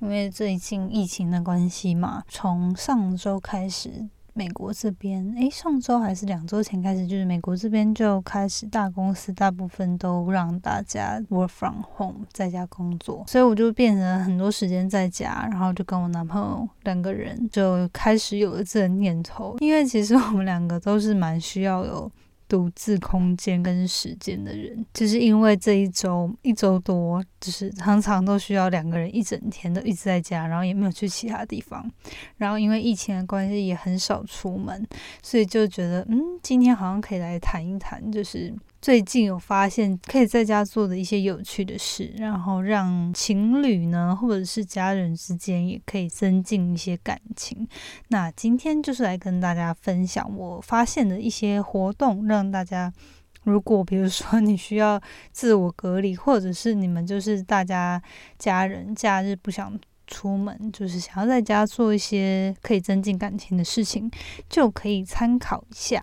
因为最近疫情的关系嘛，从上周开始。美国这边，诶，上周还是两周前开始，就是美国这边就开始大公司大部分都让大家 work from home 在家工作，所以我就变成很多时间在家，然后就跟我男朋友两个人就开始有了这个念头，因为其实我们两个都是蛮需要有。独自空间跟时间的人，就是因为这一周一周多，就是常常都需要两个人一整天都一直在家，然后也没有去其他地方，然后因为疫情的关系也很少出门，所以就觉得嗯，今天好像可以来谈一谈，就是。最近有发现可以在家做的一些有趣的事，然后让情侣呢，或者是家人之间也可以增进一些感情。那今天就是来跟大家分享我发现的一些活动，让大家如果比如说你需要自我隔离，或者是你们就是大家家人假日不想出门，就是想要在家做一些可以增进感情的事情，就可以参考一下。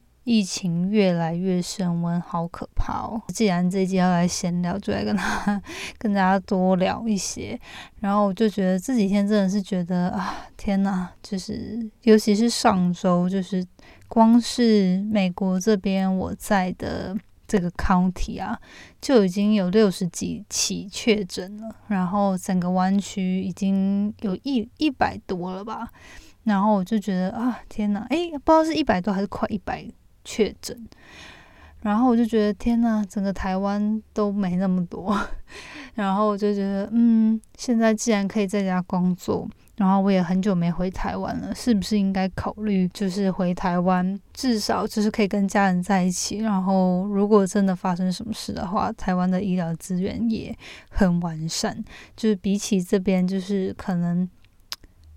疫情越来越升温，好可怕哦！既然这一集要来闲聊，就来跟他 跟大家多聊一些。然后我就觉得这几天真的是觉得啊，天哪！就是尤其是上周，就是光是美国这边我在的这个 county 啊，就已经有六十几起确诊了，然后整个湾区已经有一一百多了吧。然后我就觉得啊，天哪！诶，不知道是一百多还是快一百。确诊，然后我就觉得天呐，整个台湾都没那么多，然后我就觉得，嗯，现在既然可以在家工作，然后我也很久没回台湾了，是不是应该考虑就是回台湾，至少就是可以跟家人在一起，然后如果真的发生什么事的话，台湾的医疗资源也很完善，就是比起这边，就是可能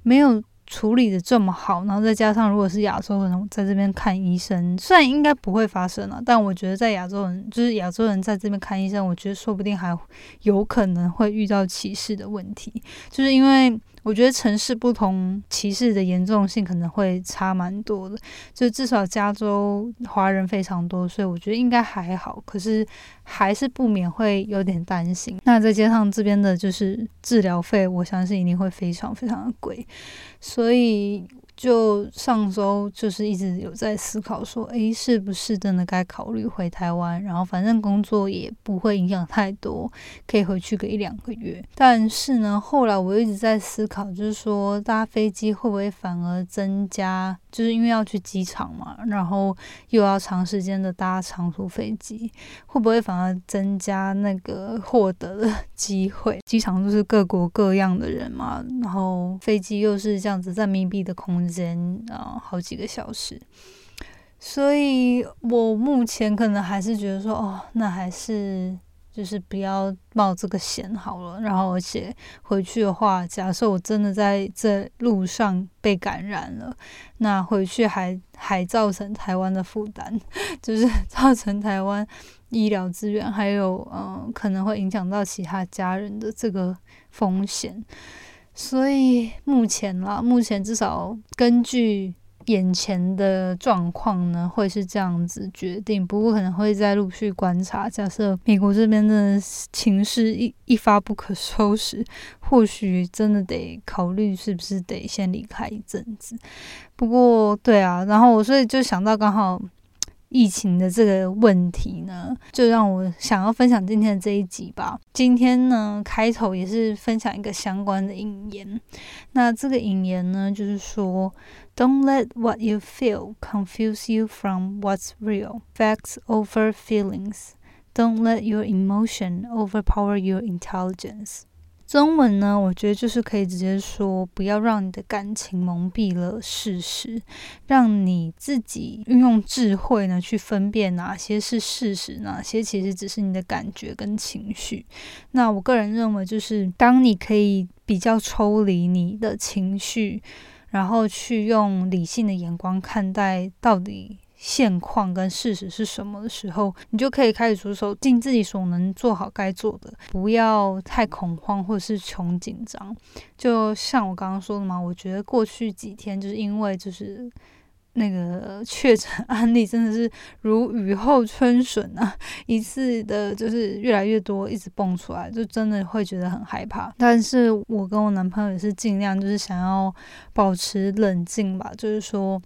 没有。处理的这么好，然后再加上如果是亚洲人在这边看医生，虽然应该不会发生了，但我觉得在亚洲人就是亚洲人在这边看医生，我觉得说不定还有可能会遇到歧视的问题，就是因为。我觉得城市不同，歧视的严重性可能会差蛮多的。就至少加州华人非常多，所以我觉得应该还好。可是还是不免会有点担心。那再加上这边的就是治疗费，我相信一定会非常非常的贵，所以。就上周就是一直有在思考说，诶，是不是真的该考虑回台湾？然后反正工作也不会影响太多，可以回去个一两个月。但是呢，后来我一直在思考，就是说搭飞机会不会反而增加？就是因为要去机场嘛，然后又要长时间的搭长途飞机，会不会反而增加那个获得的 机会？机场都是各国各样的人嘛，然后飞机又是这样子在密闭的空间啊，好几个小时，所以我目前可能还是觉得说，哦，那还是。就是不要冒这个险好了，然后而且回去的话，假设我真的在这路上被感染了，那回去还还造成台湾的负担，就是 造成台湾医疗资源还有嗯可能会影响到其他家人的这个风险，所以目前啦，目前至少根据。眼前的状况呢，会是这样子决定，不过可能会再陆续观察。假设美国这边的情势一一发不可收拾，或许真的得考虑是不是得先离开一阵子。不过，对啊，然后我所以就想到刚好。疫情的这个问题呢，就让我想要分享今天的这一集吧。今天呢，开头也是分享一个相关的引言。那这个引言呢，就是说，Don't let what you feel confuse you from what's real. Facts over feelings. Don't let your emotion overpower your intelligence. 中文呢，我觉得就是可以直接说，不要让你的感情蒙蔽了事实，让你自己运用智慧呢去分辨哪些是事实，哪些其实只是你的感觉跟情绪。那我个人认为，就是当你可以比较抽离你的情绪，然后去用理性的眼光看待到底。现况跟事实是什么的时候，你就可以开始着手，尽自己所能做好该做的，不要太恐慌或是穷紧张。就像我刚刚说的嘛，我觉得过去几天就是因为就是那个确诊案例真的是如雨后春笋啊，一次的就是越来越多，一直蹦出来，就真的会觉得很害怕。但是我跟我男朋友也是尽量就是想要保持冷静吧，就是说。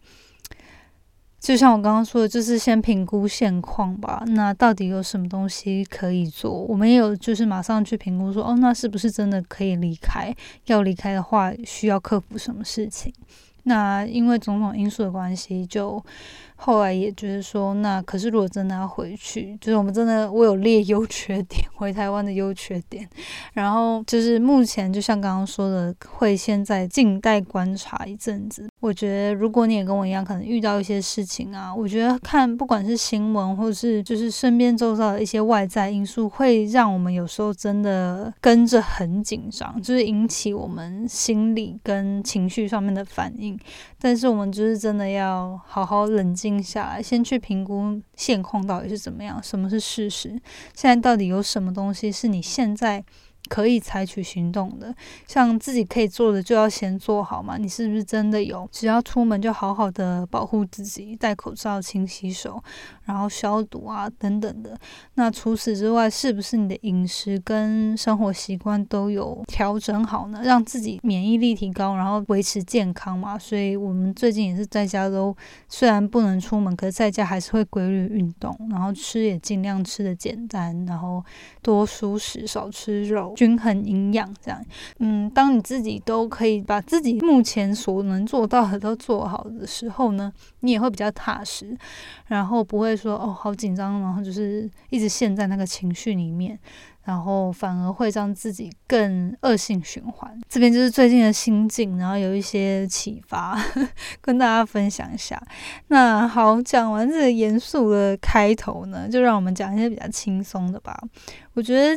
就像我刚刚说的，就是先评估现况吧。那到底有什么东西可以做？我们也有就是马上去评估说，哦，那是不是真的可以离开？要离开的话，需要克服什么事情？那因为种种因素的关系，就。后来也就是说，那可是如果真的要回去，就是我们真的我有列优缺点，回台湾的优缺点，然后就是目前就像刚刚说的，会先在静待观察一阵子。我觉得如果你也跟我一样，可能遇到一些事情啊，我觉得看不管是新闻或是就是身边周遭的一些外在因素，会让我们有时候真的跟着很紧张，就是引起我们心理跟情绪上面的反应。但是我们就是真的要好好冷静。定下来，先去评估现况到底是怎么样，什么是事实？现在到底有什么东西是你现在？可以采取行动的，像自己可以做的就要先做好嘛。你是不是真的有？只要出门就好好的保护自己，戴口罩、勤洗手，然后消毒啊等等的。那除此之外，是不是你的饮食跟生活习惯都有调整好呢？让自己免疫力提高，然后维持健康嘛。所以我们最近也是在家都虽然不能出门，可是在家还是会规律运动，然后吃也尽量吃的简单，然后多蔬食，少吃肉。均衡营养，这样，嗯，当你自己都可以把自己目前所能做到的都做好的时候呢，你也会比较踏实，然后不会说哦好紧张，然后就是一直陷在那个情绪里面，然后反而会让自己更恶性循环。这边就是最近的心境，然后有一些启发，跟大家分享一下。那好，讲完这个严肃的开头呢，就让我们讲一些比较轻松的吧。我觉得。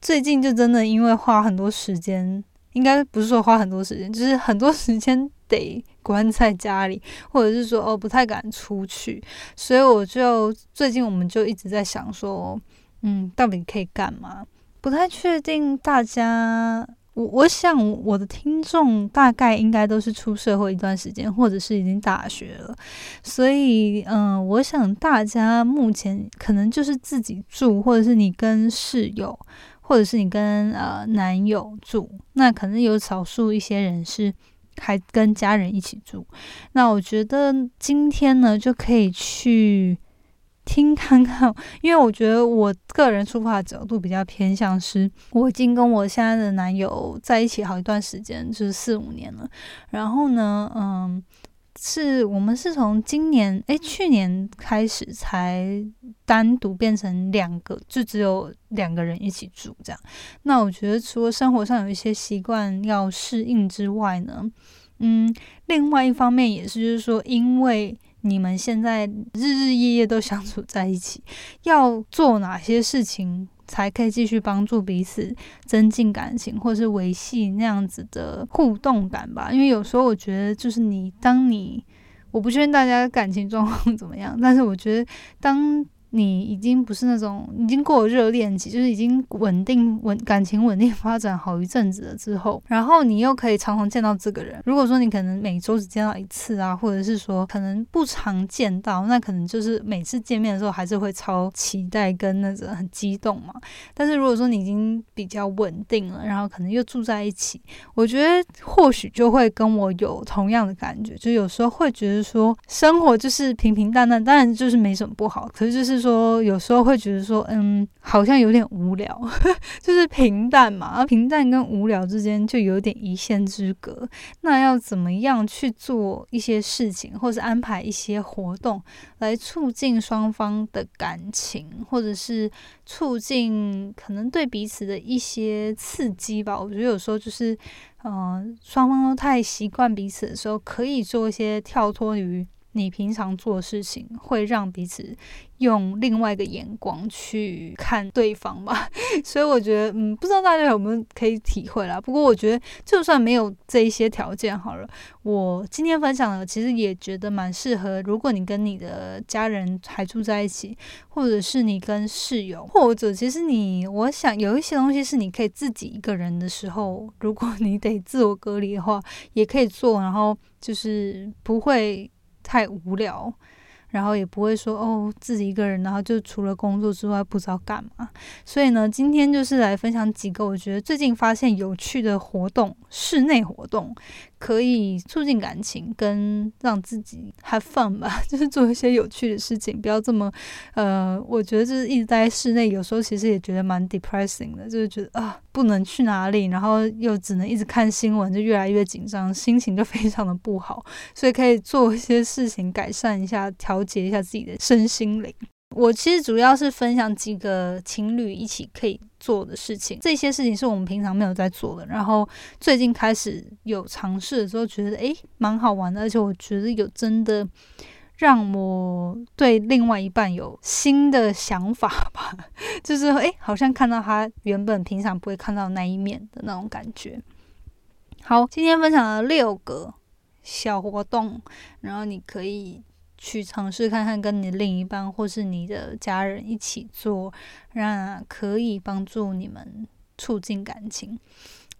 最近就真的因为花很多时间，应该不是说花很多时间，就是很多时间得关在家里，或者是说哦不太敢出去，所以我就最近我们就一直在想说，嗯，到底可以干嘛？不太确定大家，我我想我的听众大概应该都是出社会一段时间，或者是已经大学了，所以嗯，我想大家目前可能就是自己住，或者是你跟室友。或者是你跟呃男友住，那可能有少数一些人是还跟家人一起住。那我觉得今天呢就可以去听看看，因为我觉得我个人出发的角度比较偏向是，我已经跟我现在的男友在一起好一段时间，就是四五年了。然后呢，嗯。是我们是从今年诶，去年开始才单独变成两个，就只有两个人一起住这样。那我觉得除了生活上有一些习惯要适应之外呢，嗯，另外一方面也是就是说，因为你们现在日日夜夜都相处在一起，要做哪些事情？才可以继续帮助彼此增进感情，或是维系那样子的互动感吧。因为有时候我觉得，就是你当你，我不确定大家感情状况怎么样，但是我觉得当你已经不是那种已经过了热恋期，就是已经稳定稳感情稳定发展好一阵子了之后，然后你又可以常常见到这个人。如果说你可能每周只见到一次啊，或者是说可能不常见到，那可能就是每次见面的时候还是会超期待跟那个很激动嘛。但是如果说你已经比较稳定了，然后可能又住在一起，我觉得或许就会跟我有同样的感觉，就有时候会觉得说生活就是平平淡淡，当然就是没什么不好，可是就是。说有时候会觉得说，嗯，好像有点无聊，就是平淡嘛，平淡跟无聊之间就有点一线之隔。那要怎么样去做一些事情，或者安排一些活动，来促进双方的感情，或者是促进可能对彼此的一些刺激吧？我觉得有时候就是，嗯，双方都太习惯彼此的时候，可以做一些跳脱于。你平常做事情会让彼此用另外一个眼光去看对方吧，所以我觉得，嗯，不知道大家有没有可以体会啦。不过我觉得，就算没有这一些条件好了，我今天分享的其实也觉得蛮适合。如果你跟你的家人还住在一起，或者是你跟室友，或者其实你，我想有一些东西是你可以自己一个人的时候，如果你得自我隔离的话，也可以做，然后就是不会。太无聊。然后也不会说哦，自己一个人，然后就除了工作之外不知道干嘛。所以呢，今天就是来分享几个我觉得最近发现有趣的活动，室内活动可以促进感情跟让自己 have fun 吧，就是做一些有趣的事情，不要这么呃，我觉得就是一直待在室内，有时候其实也觉得蛮 depressing 的，就是觉得啊不能去哪里，然后又只能一直看新闻，就越来越紧张，心情就非常的不好。所以可以做一些事情改善一下调。节一下自己的身心灵。我其实主要是分享几个情侣一起可以做的事情，这些事情是我们平常没有在做的，然后最近开始有尝试的时候，觉得诶蛮好玩的，而且我觉得有真的让我对另外一半有新的想法吧，就是诶好像看到他原本平常不会看到那一面的那种感觉。好，今天分享了六个小活动，然后你可以。去尝试看看，跟你另一半或是你的家人一起做，那可以帮助你们促进感情。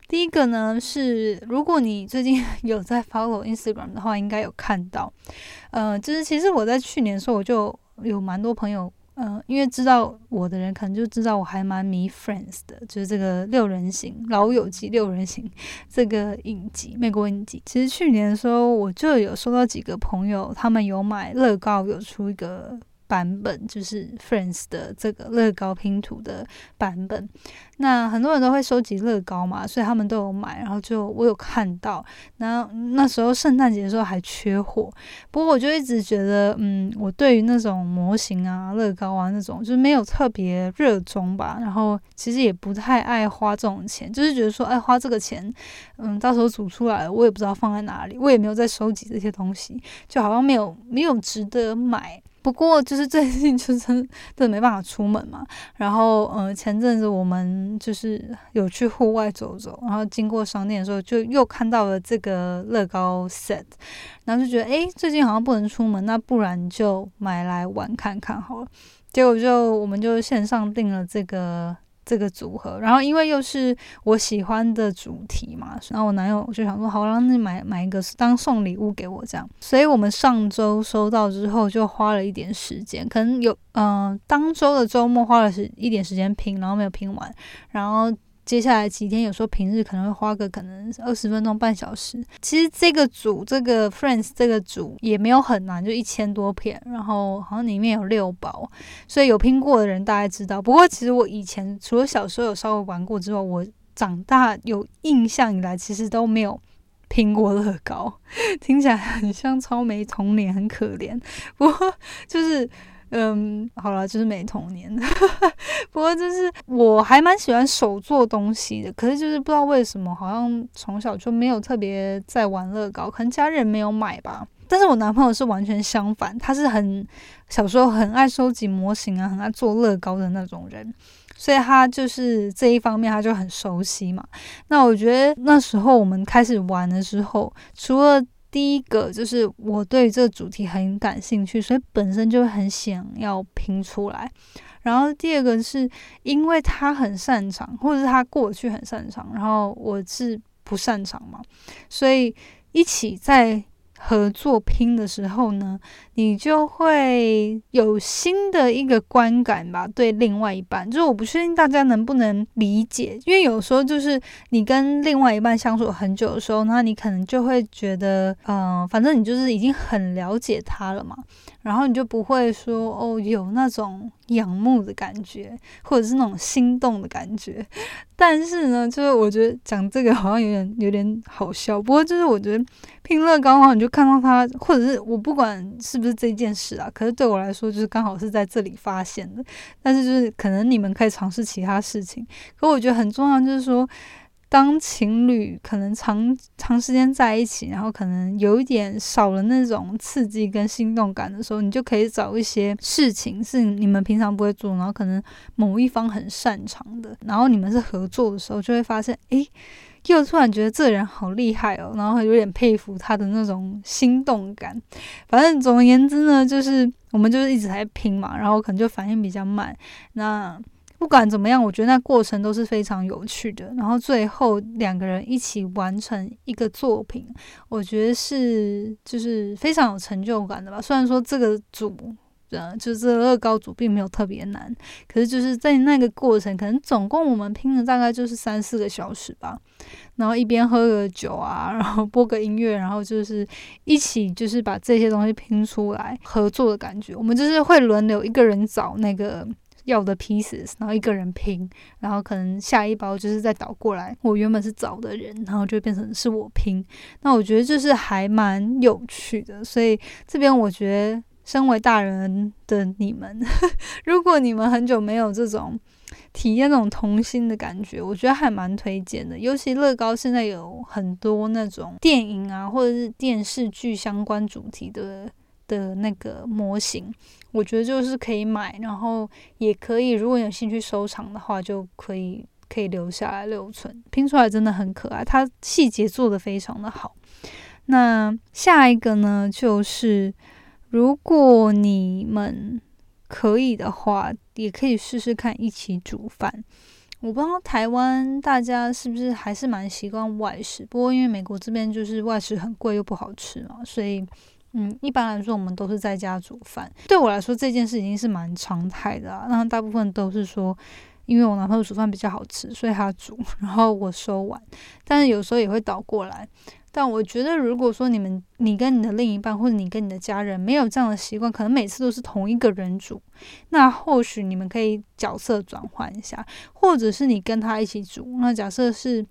第一个呢是，如果你最近 有在 follow Instagram 的话，应该有看到，呃，就是其实我在去年的时候，我就有蛮多朋友。嗯，因为知道我的人可能就知道我还蛮迷 Friends 的，就是这个六人行老友记六人行这个影集，美国影集。其实去年的时候，我就有收到几个朋友，他们有买乐高，有出一个。版本就是 Friends 的这个乐高拼图的版本。那很多人都会收集乐高嘛，所以他们都有买。然后就我有看到，那那时候圣诞节的时候还缺货。不过我就一直觉得，嗯，我对于那种模型啊、乐高啊那种，就是没有特别热衷吧。然后其实也不太爱花这种钱，就是觉得说，哎，花这个钱，嗯，到时候组出来了，我也不知道放在哪里，我也没有在收集这些东西，就好像没有没有值得买。不过就是最近就真真的没办法出门嘛，然后嗯前阵子我们就是有去户外走走，然后经过商店的时候就又看到了这个乐高 set，然后就觉得诶，最近好像不能出门，那不然就买来玩看看好了。结果就我们就线上订了这个。这个组合，然后因为又是我喜欢的主题嘛，然后我男友就想说，好，让你买买一个当送礼物给我这样，所以我们上周收到之后就花了一点时间，可能有嗯，当周的周末花了时一点时间拼，然后没有拼完，然后。接下来几天，有时候平日可能会花个可能二十分钟、半小时。其实这个组，这个 Friends 这个组也没有很难，就一千多片，然后好像里面有六包，所以有拼过的人大概知道。不过其实我以前除了小时候有稍微玩过之外，我长大有印象以来，其实都没有拼过乐高。听起来很像超没童年，很可怜。不过就是。嗯，好了，就是没童年。不过就是我还蛮喜欢手做东西的，可是就是不知道为什么，好像从小就没有特别在玩乐高，可能家人没有买吧。但是我男朋友是完全相反，他是很小时候很爱收集模型啊，很爱做乐高的那种人，所以他就是这一方面他就很熟悉嘛。那我觉得那时候我们开始玩的时候，除了第一个就是我对这个主题很感兴趣，所以本身就很想要拼出来。然后第二个是因为他很擅长，或者是他过去很擅长，然后我是不擅长嘛，所以一起在。合作拼的时候呢，你就会有新的一个观感吧。对另外一半，就是我不确定大家能不能理解，因为有时候就是你跟另外一半相处很久的时候，那你可能就会觉得，嗯，反正你就是已经很了解他了嘛。然后你就不会说哦，有那种仰慕的感觉，或者是那种心动的感觉。但是呢，就是我觉得讲这个好像有点有点好笑。不过就是我觉得拼乐高的话，你就看到他，或者是我不管是不是这件事啊，可是对我来说就是刚好是在这里发现的。但是就是可能你们可以尝试其他事情。可我觉得很重要就是说。当情侣可能长长时间在一起，然后可能有一点少了那种刺激跟心动感的时候，你就可以找一些事情是你们平常不会做，然后可能某一方很擅长的，然后你们是合作的时候，就会发现，诶，又突然觉得这人好厉害哦，然后有点佩服他的那种心动感。反正总而言之呢，就是我们就是一直在拼嘛，然后可能就反应比较慢。那不管怎么样，我觉得那过程都是非常有趣的。然后最后两个人一起完成一个作品，我觉得是就是非常有成就感的吧。虽然说这个组，呃，就是乐高组并没有特别难，可是就是在那个过程，可能总共我们拼了大概就是三四个小时吧。然后一边喝个酒啊，然后播个音乐，然后就是一起就是把这些东西拼出来，合作的感觉。我们就是会轮流一个人找那个。要的 pieces，然后一个人拼，然后可能下一包就是再倒过来。我原本是找的人，然后就变成是我拼。那我觉得就是还蛮有趣的，所以这边我觉得身为大人的你们，如果你们很久没有这种体验那种童心的感觉，我觉得还蛮推荐的。尤其乐高现在有很多那种电影啊，或者是电视剧相关主题的。的那个模型，我觉得就是可以买，然后也可以，如果有兴趣收藏的话，就可以可以留下来留存。拼出来真的很可爱，它细节做的非常的好。那下一个呢，就是如果你们可以的话，也可以试试看一起煮饭。我不知道台湾大家是不是还是蛮习惯外食，不过因为美国这边就是外食很贵又不好吃嘛，所以。嗯，一般来说，我们都是在家煮饭。对我来说，这件事已经是蛮常态的啊。那大部分都是说，因为我男朋友煮饭比较好吃，所以他煮，然后我收碗。但是有时候也会倒过来。但我觉得，如果说你们、你跟你的另一半，或者你跟你的家人没有这样的习惯，可能每次都是同一个人煮，那或许你们可以角色转换一下，或者是你跟他一起煮。那假设是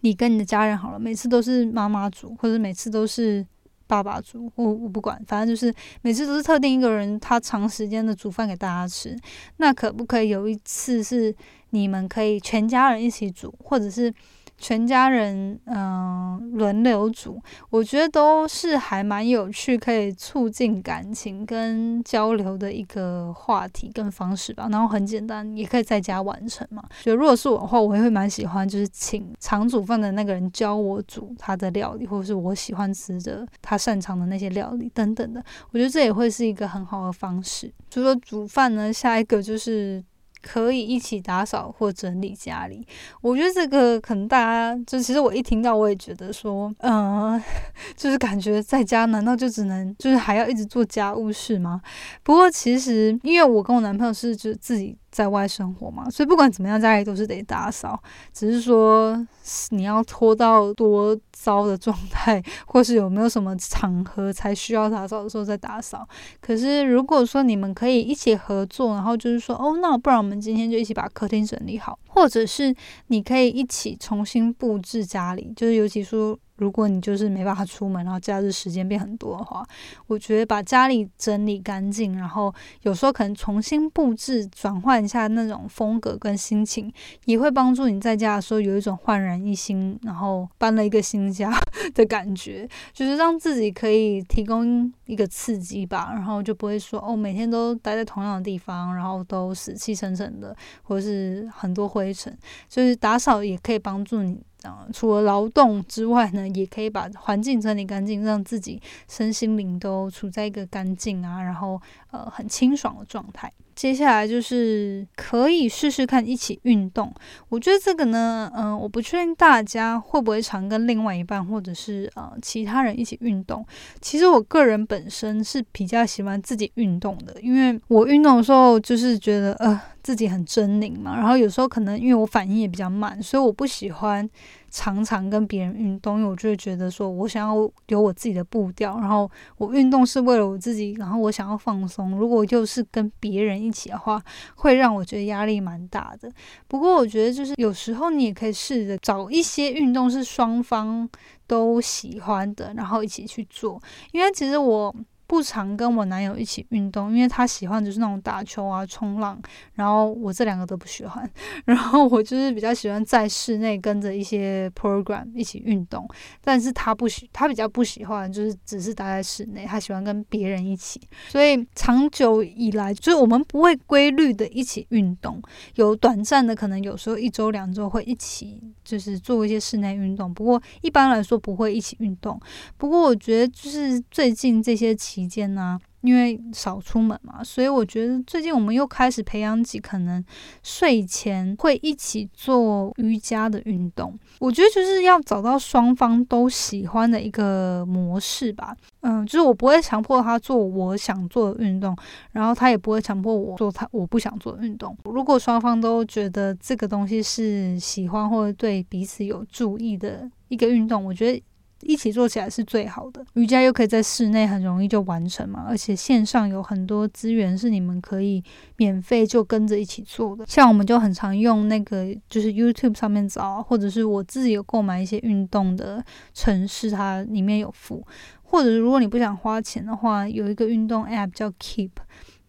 你跟你的家人好了，每次都是妈妈煮，或者每次都是。爸爸煮，我我不管，反正就是每次都是特定一个人，他长时间的煮饭给大家吃。那可不可以有一次是你们可以全家人一起煮，或者是？全家人嗯轮流煮，我觉得都是还蛮有趣，可以促进感情跟交流的一个话题跟方式吧。然后很简单，也可以在家完成嘛。就如果是我的话，我也会蛮喜欢，就是请常煮饭的那个人教我煮他的料理，或者是我喜欢吃的他擅长的那些料理等等的。我觉得这也会是一个很好的方式。除了煮饭呢，下一个就是。可以一起打扫或整理家里，我觉得这个可能大家就其实我一听到我也觉得说，嗯，就是感觉在家难道就只能就是还要一直做家务事吗？不过其实因为我跟我男朋友是就自己。在外生活嘛，所以不管怎么样，家里都是得打扫。只是说你要拖到多糟的状态，或是有没有什么场合才需要打扫的时候再打扫。可是如果说你们可以一起合作，然后就是说，哦，那不然我们今天就一起把客厅整理好，或者是你可以一起重新布置家里，就是尤其说。如果你就是没办法出门，然后假日时间变很多的话，我觉得把家里整理干净，然后有时候可能重新布置，转换一下那种风格跟心情，也会帮助你在家的时候有一种焕然一新，然后搬了一个新家 的感觉，就是让自己可以提供一个刺激吧，然后就不会说哦，每天都待在同样的地方，然后都死气沉沉的，或是很多灰尘，就是打扫也可以帮助你。嗯，除了劳动之外呢，也可以把环境整理干净，让自己身心灵都处在一个干净啊，然后呃很清爽的状态。接下来就是可以试试看一起运动。我觉得这个呢，嗯，我不确定大家会不会常跟另外一半或者是呃其他人一起运动。其实我个人本身是比较喜欢自己运动的，因为我运动的时候就是觉得呃自己很狰狞嘛，然后有时候可能因为我反应也比较慢，所以我不喜欢。常常跟别人运动，因为我就会觉得说，我想要有我自己的步调，然后我运动是为了我自己，然后我想要放松。如果又是跟别人一起的话，会让我觉得压力蛮大的。不过我觉得就是有时候你也可以试着找一些运动是双方都喜欢的，然后一起去做。因为其实我。不常跟我男友一起运动，因为他喜欢就是那种打球啊、冲浪，然后我这两个都不喜欢。然后我就是比较喜欢在室内跟着一些 program 一起运动，但是他不喜，他比较不喜欢就是只是待在室内，他喜欢跟别人一起。所以长久以来，就是我们不会规律的一起运动，有短暂的可能有时候一周两周会一起就是做一些室内运动，不过一般来说不会一起运动。不过我觉得就是最近这些期期间呢，因为少出门嘛，所以我觉得最近我们又开始培养起可能睡前会一起做瑜伽的运动。我觉得就是要找到双方都喜欢的一个模式吧。嗯，就是我不会强迫他做我想做的运动，然后他也不会强迫我做他我不想做的运动。如果双方都觉得这个东西是喜欢或者对彼此有注意的一个运动，我觉得。一起做起来是最好的，瑜伽又可以在室内很容易就完成嘛，而且线上有很多资源是你们可以免费就跟着一起做的。像我们就很常用那个就是 YouTube 上面找，或者是我自己有购买一些运动的城市，它里面有附。或者如果你不想花钱的话，有一个运动 App 叫 Keep，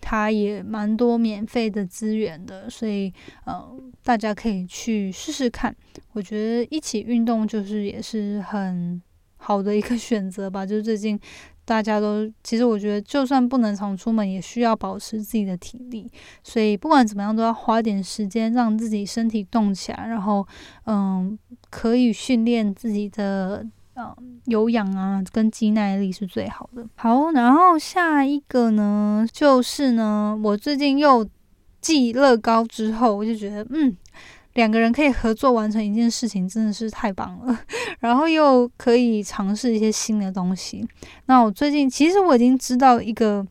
它也蛮多免费的资源的，所以呃大家可以去试试看。我觉得一起运动就是也是很。好的一个选择吧，就是最近大家都其实我觉得，就算不能常出门，也需要保持自己的体力。所以不管怎么样，都要花点时间让自己身体动起来，然后嗯，可以训练自己的嗯有氧啊，跟肌耐力是最好的。好，然后下一个呢，就是呢，我最近又记乐高之后，我就觉得嗯。两个人可以合作完成一件事情，真的是太棒了。然后又可以尝试一些新的东西。那我最近其实我已经知道一个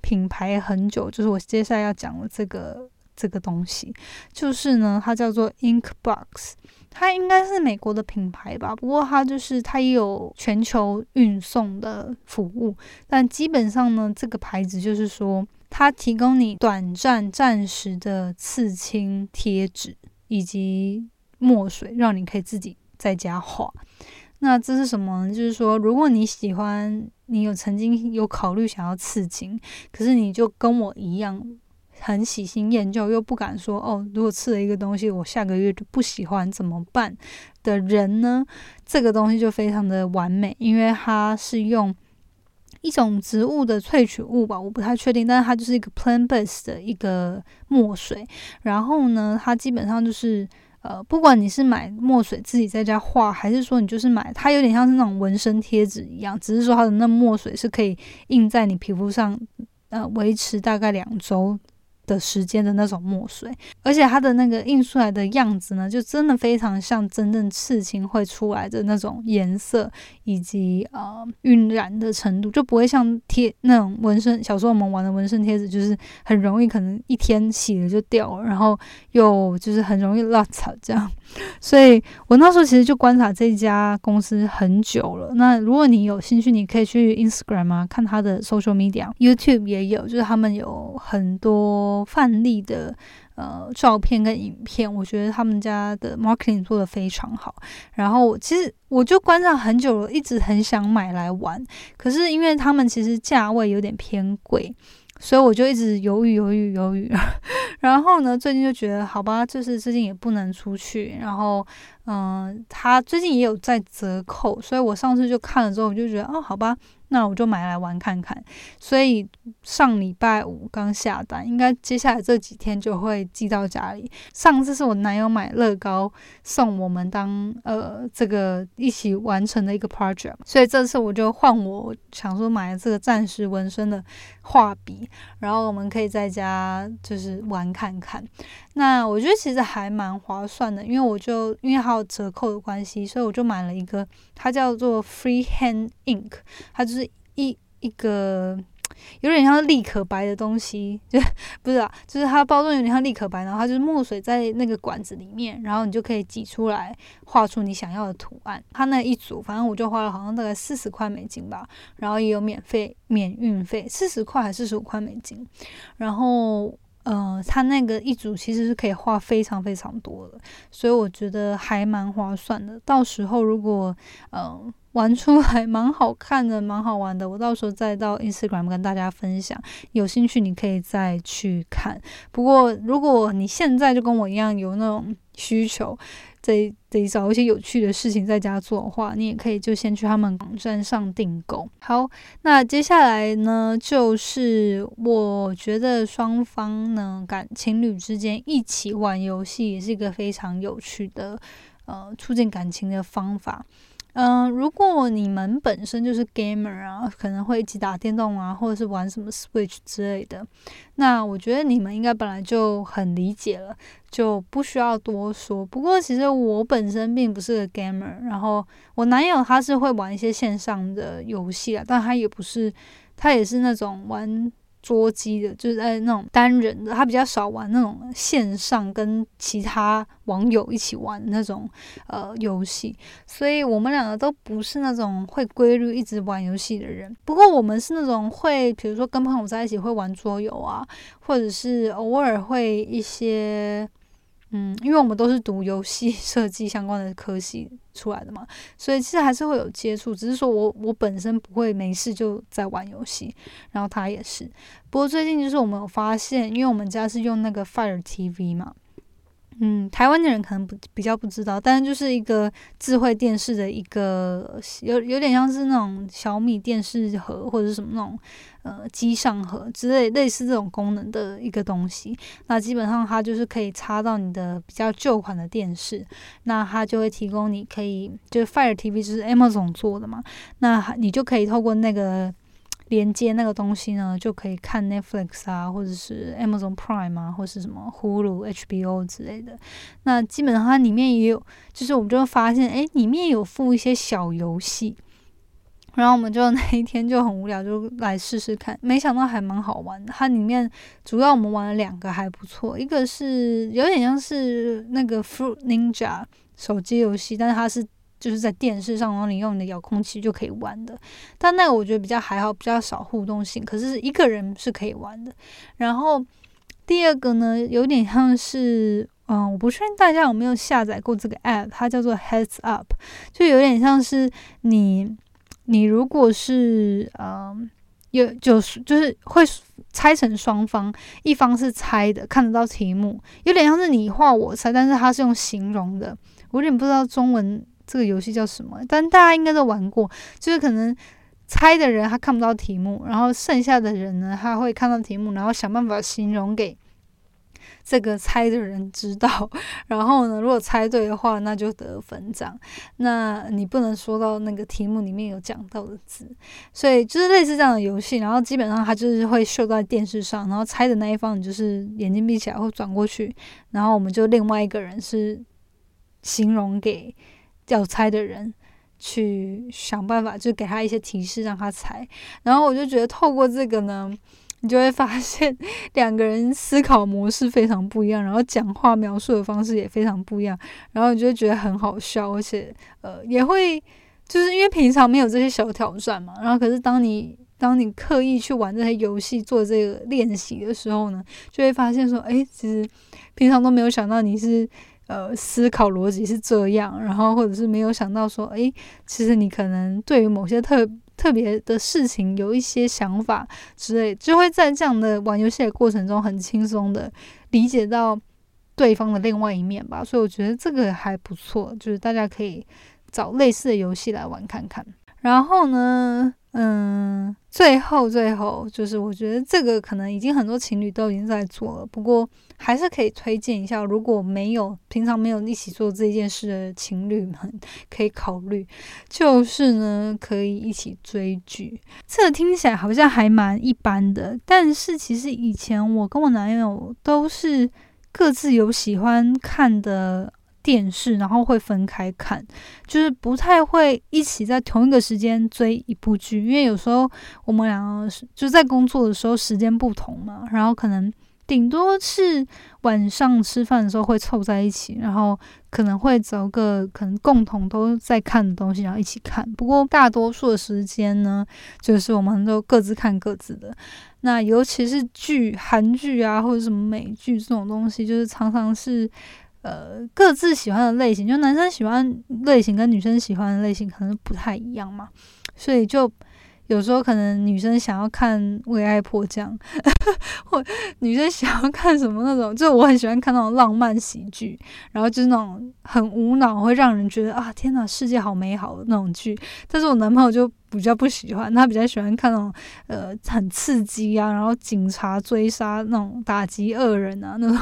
品牌很久，就是我接下来要讲的这个这个东西，就是呢，它叫做 Inkbox，它应该是美国的品牌吧。不过它就是它也有全球运送的服务，但基本上呢，这个牌子就是说，它提供你短暂、暂时的刺青贴纸。以及墨水，让你可以自己在家画。那这是什么呢？就是说，如果你喜欢，你有曾经有考虑想要刺青，可是你就跟我一样很喜新厌旧，又不敢说哦，如果刺了一个东西，我下个月就不喜欢怎么办的人呢？这个东西就非常的完美，因为它是用。一种植物的萃取物吧，我不太确定，但是它就是一个 plan base 的一个墨水。然后呢，它基本上就是呃，不管你是买墨水自己在家画，还是说你就是买，它有点像是那种纹身贴纸一样，只是说它的那墨水是可以印在你皮肤上，呃，维持大概两周。的时间的那种墨水，而且它的那个印出来的样子呢，就真的非常像真正刺青会出来的那种颜色以及呃晕染的程度，就不会像贴那种纹身。小时候我们玩的纹身贴纸，就是很容易可能一天洗了就掉了，然后又就是很容易落草这样。所以我那时候其实就观察这家公司很久了。那如果你有兴趣，你可以去 Instagram 啊，看他的 social media，YouTube 也有，就是他们有很多范例的呃照片跟影片。我觉得他们家的 marketing 做的非常好。然后其实我就观察很久了，一直很想买来玩，可是因为他们其实价位有点偏贵。所以我就一直犹豫犹豫犹豫。然后呢，最近就觉得好吧，就是最近也不能出去，然后嗯，他最近也有在折扣，所以我上次就看了之后，我就觉得哦，好吧。那我就买来玩看看，所以上礼拜五刚下单，应该接下来这几天就会寄到家里。上次是我男友买乐高送我们当呃这个一起完成的一个 project，所以这次我就换我想说买这个暂时纹身的画笔，然后我们可以在家就是玩看看。那我觉得其实还蛮划算的，因为我就因为还有折扣的关系，所以我就买了一个，它叫做 Freehand Ink，它就是一一个有点像立可白的东西，就不是啊，就是它包装有点像立可白，然后它就是墨水在那个管子里面，然后你就可以挤出来画出你想要的图案。它那一组，反正我就花了好像大概四十块美金吧，然后也有免费免运费，四十块还是四十五块美金，然后。呃，它那个一组其实是可以画非常非常多的，所以我觉得还蛮划算的。到时候如果呃玩出来蛮好看的、蛮好玩的，我到时候再到 Instagram 跟大家分享。有兴趣你可以再去看。不过如果你现在就跟我一样有那种需求，得得找一些有趣的事情在家做的话，你也可以就先去他们网站上订购。好，那接下来呢，就是我觉得双方呢感情侣之间一起玩游戏也是一个非常有趣的呃促进感情的方法。嗯，如果你们本身就是 gamer 啊，可能会一起打电动啊，或者是玩什么 Switch 之类的，那我觉得你们应该本来就很理解了，就不需要多说。不过其实我本身并不是个 gamer，然后我男友他是会玩一些线上的游戏啊，但他也不是，他也是那种玩。捉机的，就是在那种单人的，他比较少玩那种线上跟其他网友一起玩那种呃游戏，所以我们两个都不是那种会规律一直玩游戏的人。不过我们是那种会，比如说跟朋友在一起会玩桌游啊，或者是偶尔会一些。嗯，因为我们都是读游戏 设计相关的科系出来的嘛，所以其实还是会有接触。只是说我我本身不会没事就在玩游戏，然后他也是。不过最近就是我们有发现，因为我们家是用那个 Fire TV 嘛。嗯，台湾的人可能不比较不知道，但是就是一个智慧电视的一个有有点像是那种小米电视盒或者是什么那种呃机上盒之类类似这种功能的一个东西。那基本上它就是可以插到你的比较旧款的电视，那它就会提供你可以就是 Fire TV 就是 Amazon 做的嘛，那你就可以透过那个。连接那个东西呢，就可以看 Netflix 啊，或者是 Amazon Prime 啊，或是什么 Hulu、HBO 之类的。那基本上它里面也有，就是我们就会发现，哎，里面有附一些小游戏。然后我们就 那一天就很无聊，就来试试看，没想到还蛮好玩的。它里面主要我们玩了两个还不错，一个是有点像是那个 Fruit Ninja 手机游戏，但是它是。就是在电视上，然后你用你的遥控器就可以玩的，但那个我觉得比较还好，比较少互动性，可是一个人是可以玩的。然后第二个呢，有点像是，嗯，我不确定大家有没有下载过这个 app，它叫做 Heads Up，就有点像是你，你如果是，嗯，有就是就是会猜成双方，一方是猜的，看得到题目，有点像是你画我猜，但是它是用形容的，我有点不知道中文。这个游戏叫什么？但大家应该都玩过，就是可能猜的人他看不到题目，然后剩下的人呢，他会看到题目，然后想办法形容给这个猜的人知道。然后呢，如果猜对的话，那就得分这样。那你不能说到那个题目里面有讲到的字，所以就是类似这样的游戏。然后基本上它就是会秀在电视上，然后猜的那一方你就是眼睛闭起来或转过去，然后我们就另外一个人是形容给。要猜的人去想办法，就给他一些提示让他猜。然后我就觉得透过这个呢，你就会发现两个人思考模式非常不一样，然后讲话描述的方式也非常不一样。然后你就会觉得很好笑，而且呃也会就是因为平常没有这些小挑战嘛。然后可是当你当你刻意去玩这些游戏做这个练习的时候呢，就会发现说，哎，其实平常都没有想到你是。呃，思考逻辑是这样，然后或者是没有想到说，诶，其实你可能对于某些特特别的事情有一些想法之类，就会在这样的玩游戏的过程中很轻松的理解到对方的另外一面吧。所以我觉得这个还不错，就是大家可以找类似的游戏来玩看看。然后呢？嗯，最后最后就是，我觉得这个可能已经很多情侣都已经在做了，不过还是可以推荐一下，如果没有平常没有一起做这件事的情侣们，可以考虑，就是呢，可以一起追剧。这个听起来好像还蛮一般的，但是其实以前我跟我男友都是各自有喜欢看的。电视，然后会分开看，就是不太会一起在同一个时间追一部剧，因为有时候我们两个就在工作的时候时间不同嘛，然后可能顶多是晚上吃饭的时候会凑在一起，然后可能会找个可能共同都在看的东西，然后一起看。不过大多数的时间呢，就是我们都各自看各自的。那尤其是剧，韩剧啊，或者什么美剧这种东西，就是常常是。呃，各自喜欢的类型，就男生喜欢类型跟女生喜欢的类型可能不太一样嘛，所以就有时候可能女生想要看《为爱迫降》，或女生想要看什么那种，就我很喜欢看那种浪漫喜剧，然后就是那种很无脑，会让人觉得啊天哪，世界好美好的那种剧。但是我男朋友就比较不喜欢，他比较喜欢看那种呃很刺激啊，然后警察追杀那种打击恶人啊那种。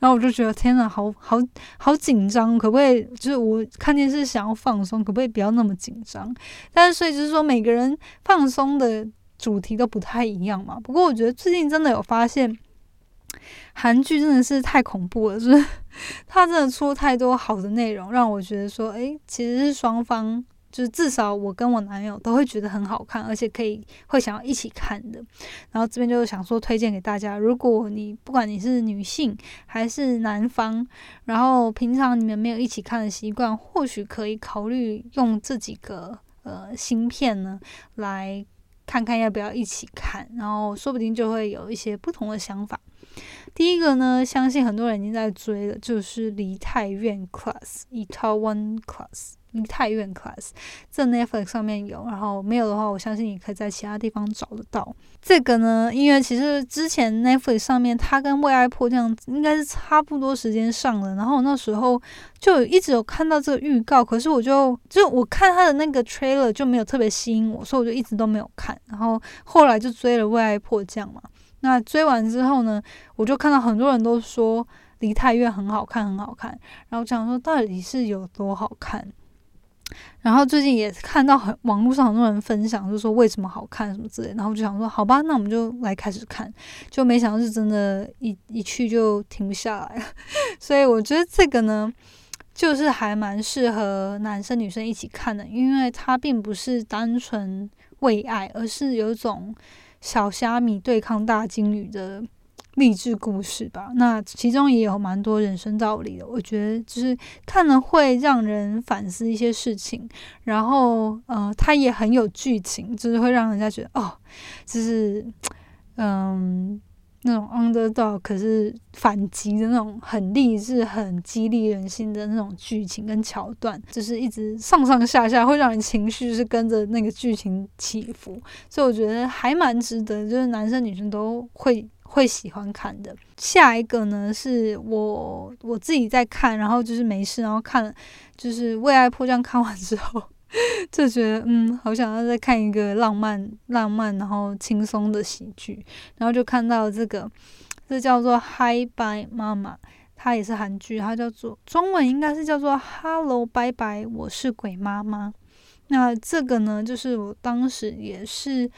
然后我就觉得天哪，好好好紧张，可不可以？就是我看电视想要放松，可不可以不要那么紧张？但是所以就是说，每个人放松的主题都不太一样嘛。不过我觉得最近真的有发现，韩剧真的是太恐怖了，就是 它真的出太多好的内容，让我觉得说，诶，其实是双方。就是至少我跟我男友都会觉得很好看，而且可以会想要一起看的。然后这边就是想说推荐给大家，如果你不管你是女性还是男方，然后平常你们没有一起看的习惯，或许可以考虑用这几个呃芯片呢，来看看要不要一起看，然后说不定就会有一些不同的想法。第一个呢，相信很多人已经在追了，就是《梨泰院 Class》《Itaewon Class》。梨泰院 Class 这 Netflix 上面有，然后没有的话，我相信你可以在其他地方找得到。这个呢，因为其实之前 Netflix 上面它跟《为爱迫降》应该是差不多时间上的，然后那时候就一直有看到这个预告，可是我就就我看他的那个 trailer 就没有特别吸引我，所以我就一直都没有看。然后后来就追了《为爱迫降》嘛。那追完之后呢，我就看到很多人都说梨泰院很好看，很好看。然后讲说到底是有多好看。然后最近也看到很网络上很多人分享，就说为什么好看什么之类，然后就想说，好吧，那我们就来开始看，就没想到是真的，一一去就停不下来了。所以我觉得这个呢，就是还蛮适合男生女生一起看的，因为它并不是单纯为爱，而是有一种小虾米对抗大金鱼的。励志故事吧，那其中也有蛮多人生道理的。我觉得就是看了会让人反思一些事情，然后呃，它也很有剧情，就是会让人家觉得哦，就是嗯那种 underdog 可是反击的那种很励志、很激励人心的那种剧情跟桥段，就是一直上上下下会让人情绪是跟着那个剧情起伏，所以我觉得还蛮值得，就是男生女生都会。会喜欢看的。下一个呢，是我我自己在看，然后就是没事，然后看了，就是《为爱破绽》看完之后，就觉得嗯，好想要再看一个浪漫、浪漫，然后轻松的喜剧。然后就看到这个，这叫做《Hi Bye 妈妈》，它也是韩剧，它叫做中文应该是叫做《Hello 拜拜，我是鬼妈妈》。那这个呢，就是我当时也是。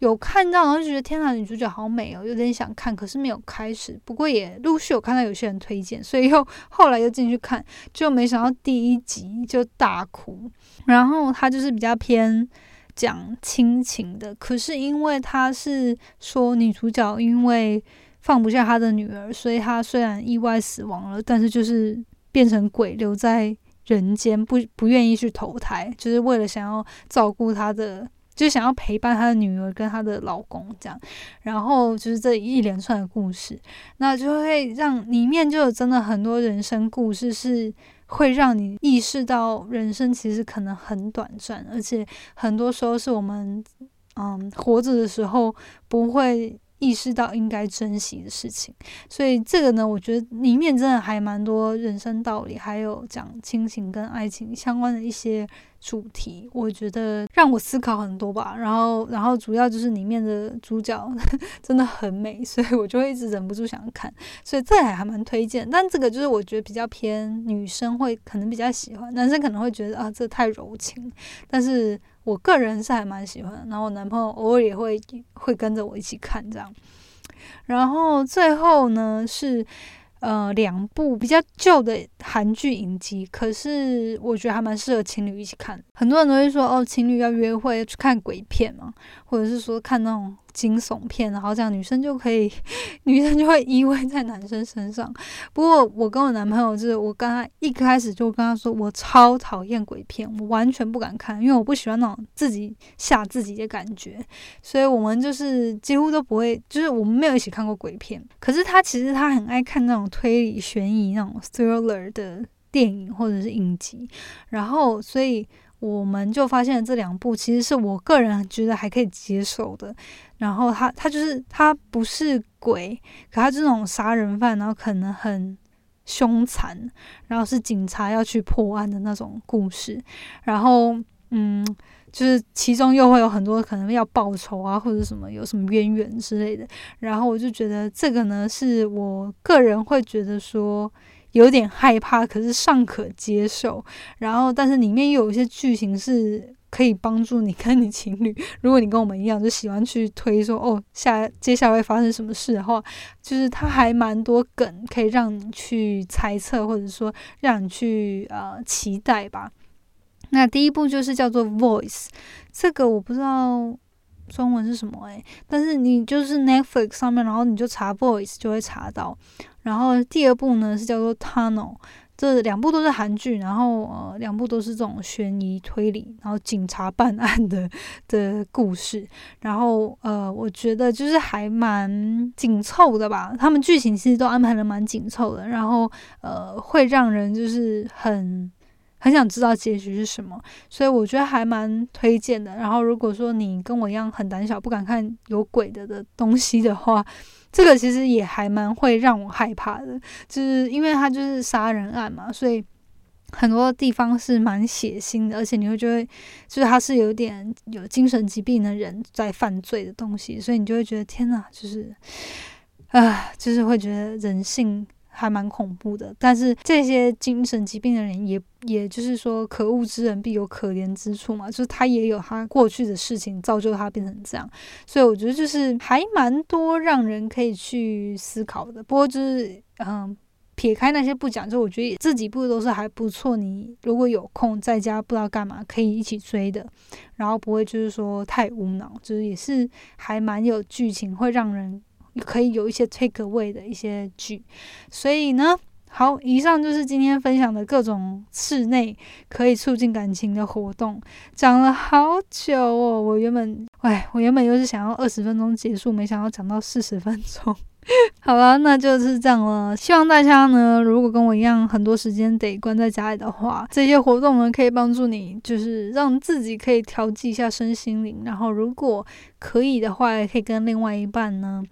有看到，然后就觉得天呐，女主角好美哦，有点想看，可是没有开始。不过也陆续有看到有些人推荐，所以又后来又进去看，就没想到第一集就大哭。然后他就是比较偏讲亲情的，可是因为他是说女主角因为放不下她的女儿，所以她虽然意外死亡了，但是就是变成鬼留在人间，不不愿意去投胎，就是为了想要照顾她的。就想要陪伴她的女儿跟她的老公这样，然后就是这一连串的故事，那就会让里面就有真的很多人生故事是会让你意识到人生其实可能很短暂，而且很多时候是我们嗯活着的时候不会。意识到应该珍惜的事情，所以这个呢，我觉得里面真的还蛮多人生道理，还有讲亲情跟爱情相关的一些主题，我觉得让我思考很多吧。然后，然后主要就是里面的主角 真的很美，所以我就会一直忍不住想看，所以这还还蛮推荐。但这个就是我觉得比较偏女生会可能比较喜欢，男生可能会觉得啊这太柔情，但是。我个人是还蛮喜欢，然后我男朋友偶尔也会会跟着我一起看这样，然后最后呢是。呃，两部比较旧的韩剧影集，可是我觉得还蛮适合情侣一起看。很多人都会说，哦，情侣要约会去看鬼片嘛，或者是说看那种惊悚片，然后这样女生就可以，女生就会依偎在男生身上。不过我跟我男朋友就是，我跟他一开始就跟他说，我超讨厌鬼片，我完全不敢看，因为我不喜欢那种自己吓自己的感觉。所以我们就是几乎都不会，就是我们没有一起看过鬼片。可是他其实他很爱看那种。推理悬疑那种 thriller 的电影或者是影集，然后所以我们就发现了这两部其实是我个人觉得还可以接受的。然后他他就是他不是鬼，可他这种杀人犯，然后可能很凶残，然后是警察要去破案的那种故事。然后嗯。就是其中又会有很多可能要报仇啊，或者什么有什么渊源之类的。然后我就觉得这个呢，是我个人会觉得说有点害怕，可是尚可接受。然后，但是里面又有一些剧情是可以帮助你跟你情侣，如果你跟我们一样，就喜欢去推说哦下接下来会发生什么事的话，就是它还蛮多梗可以让你去猜测，或者说让你去呃期待吧。那第一部就是叫做《Voice》，这个我不知道中文是什么诶，但是你就是 Netflix 上面，然后你就查《Voice》就会查到。然后第二部呢是叫做《Tunnel》，这两部都是韩剧，然后呃两部都是这种悬疑推理，然后警察办案的的故事。然后呃，我觉得就是还蛮紧凑的吧，他们剧情其实都安排的蛮紧凑的，然后呃会让人就是很。很想知道结局是什么，所以我觉得还蛮推荐的。然后，如果说你跟我一样很胆小，不敢看有鬼的的东西的话，这个其实也还蛮会让我害怕的，就是因为他就是杀人案嘛，所以很多地方是蛮血腥的，而且你会觉得就是他是有点有精神疾病的人在犯罪的东西，所以你就会觉得天哪，就是啊，就是会觉得人性。还蛮恐怖的，但是这些精神疾病的人也，也就是说，可恶之人必有可怜之处嘛，就是他也有他过去的事情造就他变成这样，所以我觉得就是还蛮多让人可以去思考的。不过就是嗯，撇开那些不讲，就我觉得这几部都是还不错。你如果有空在家不知道干嘛，可以一起追的，然后不会就是说太无脑，就是也是还蛮有剧情，会让人。可以有一些 take away 的一些剧，所以呢，好，以上就是今天分享的各种室内可以促进感情的活动，讲了好久哦。我原本，哎，我原本又是想要二十分钟结束，没想到讲到四十分钟。好了，那就是这样了。希望大家呢，如果跟我一样很多时间得关在家里的话，这些活动呢可以帮助你，就是让自己可以调剂一下身心灵。然后，如果可以的话，也可以跟另外一半呢。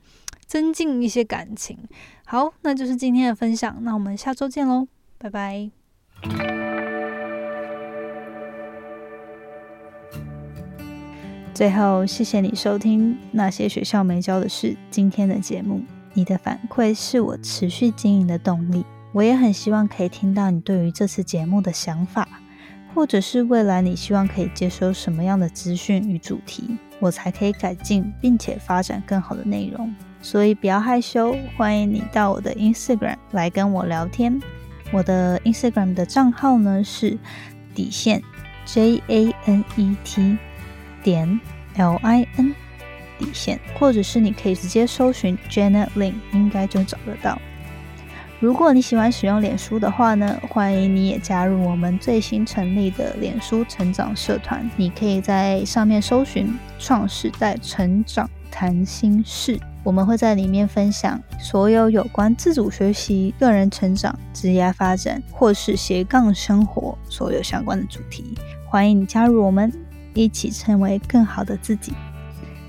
增进一些感情，好，那就是今天的分享，那我们下周见喽，拜拜。最后，谢谢你收听那些学校没教的事今天的节目，你的反馈是我持续经营的动力。我也很希望可以听到你对于这次节目的想法，或者是未来你希望可以接收什么样的资讯与主题，我才可以改进并且发展更好的内容。所以不要害羞，欢迎你到我的 Instagram 来跟我聊天。我的 Instagram 的账号呢是底线 J A N E T 点 L I N 底线，或者是你可以直接搜寻 Janet Lin，应该就找得到。如果你喜欢使用脸书的话呢，欢迎你也加入我们最新成立的脸书成长社团。你可以在上面搜寻“创世代成长谈心事”。我们会在里面分享所有有关自主学习、个人成长、职业发展或是斜杠生活所有相关的主题。欢迎你加入我们，一起成为更好的自己。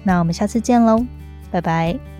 那我们下次见喽，拜拜。